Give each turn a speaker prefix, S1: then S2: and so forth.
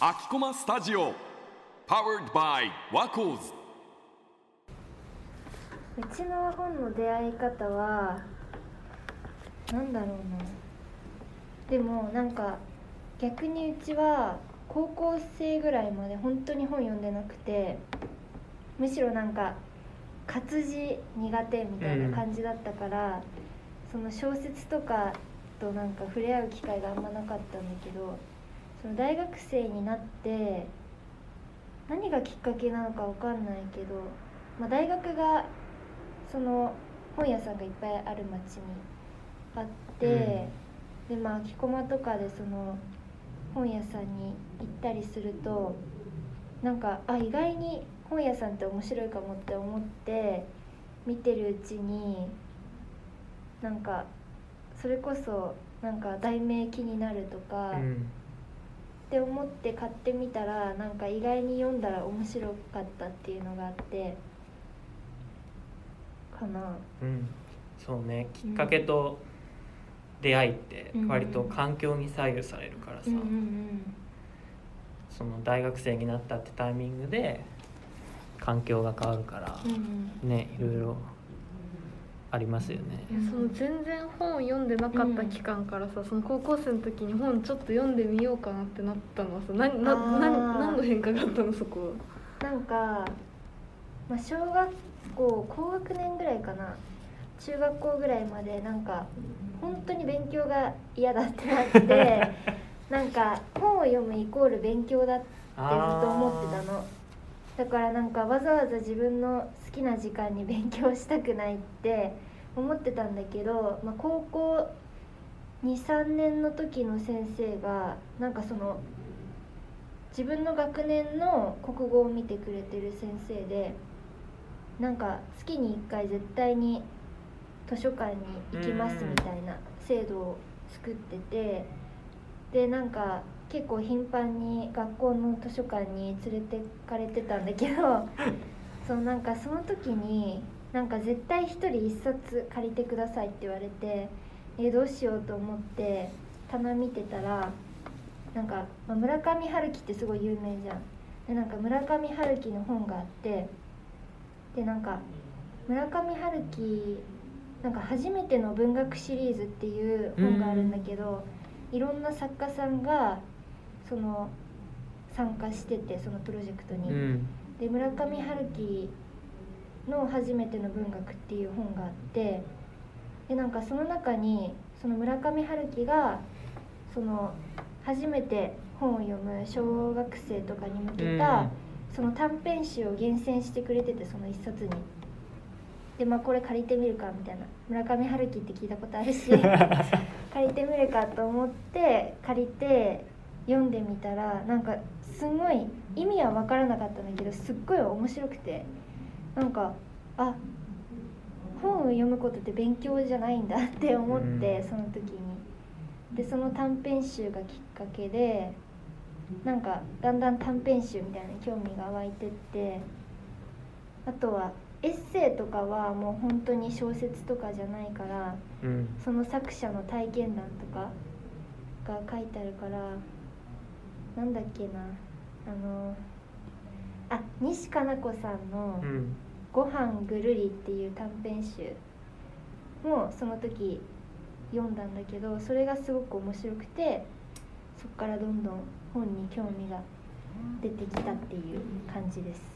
S1: 秋駒スタジオ Powered by ワコーズ
S2: うちの本の出会い方はなんだろうなでもなんか逆にうちは高校生ぐらいまで本当に本読んでなくてむしろなんか活字苦手みたいな感じだったから、その小説とかとなんか触れ合う機会があんまなかったんだけどその大学生になって何がきっかけなのかわかんないけど、まあ、大学がその本屋さんがいっぱいある町にあって、でまあ空き駒とかでその本屋さんに行ったりするとなんかあ意外に本屋さんって面白いかもって思って見てるうちになんかそれこそなんか題名気になるとか、
S3: うん。
S2: って思って買ってみたらなんか意外に読んだら面白かったっていうのがあってかな。
S3: うん。そうね。きっかけと出会いって割と環境に左右されるからさ、その大学生になったってタイミングで環境が変わるからねいろいろありますよね。
S4: その全然本を読んでなかった期間からさ、その高校生の時に本ちょっと読んでみようかなってなったのはさなな何の変化があったのそこは？
S2: なんか、まあ、小学校高学年ぐらいかな。中学校ぐらいまでなんか本当に勉強が嫌だってなって なんか本を読むイコール勉強だってずっと思ってたのだからなんかわざわざ自分の好きな時間に勉強したくないって思ってたんだけど、まあ、高校23年の時の先生がなんかその自分の学年の国語を見てくれてる先生でなんか月に1回絶対に図書館に行きますみたいな制度を作っててでなんか結構頻繁に学校の図書館に連れてかれてたんだけど そうなんかその時になんか絶対一人一冊借りてくださいって言われてえどうしようと思って棚見てたらなんか、まあ村上春樹ってすごい有名じゃん。でなんか村上春樹の本があってでなんか村上春樹なんか初めての文学シリーズっていう本があるんだけど、いろんな作家さんがその参加しててそのプロジェクトに、
S3: うん。
S2: で村上春樹の初めての文学っていう本があってでなんかその中にその村上春樹がその初めて本を読む小学生とかに向けた、その短編集を厳選してくれててその一冊に。でまあこれ借りてみるかみたいな。村上春樹って聞いたことあるし 借りてみるかと思って借りて読んでみたらなんかすごい意味は分からなかったんだけどすっごい面白くてなんかあ本を読むことって勉強じゃないんだって思って、
S3: うん。
S2: その時に。でその短編集がきっかけでなんかだんだん短編集みたいな興味が湧いてってあとはエッセイとかはもう本当に小説とかじゃないから
S3: うん
S2: その作者の体験談とかが書いてあるからなんだっけなあのあ西加奈子さんの
S3: うん「
S2: ご飯ぐるり」っていう短編集もその時読んだんだけどそれがすごく面白くてそこからどんどん本に興味が出てきたっていう感じです。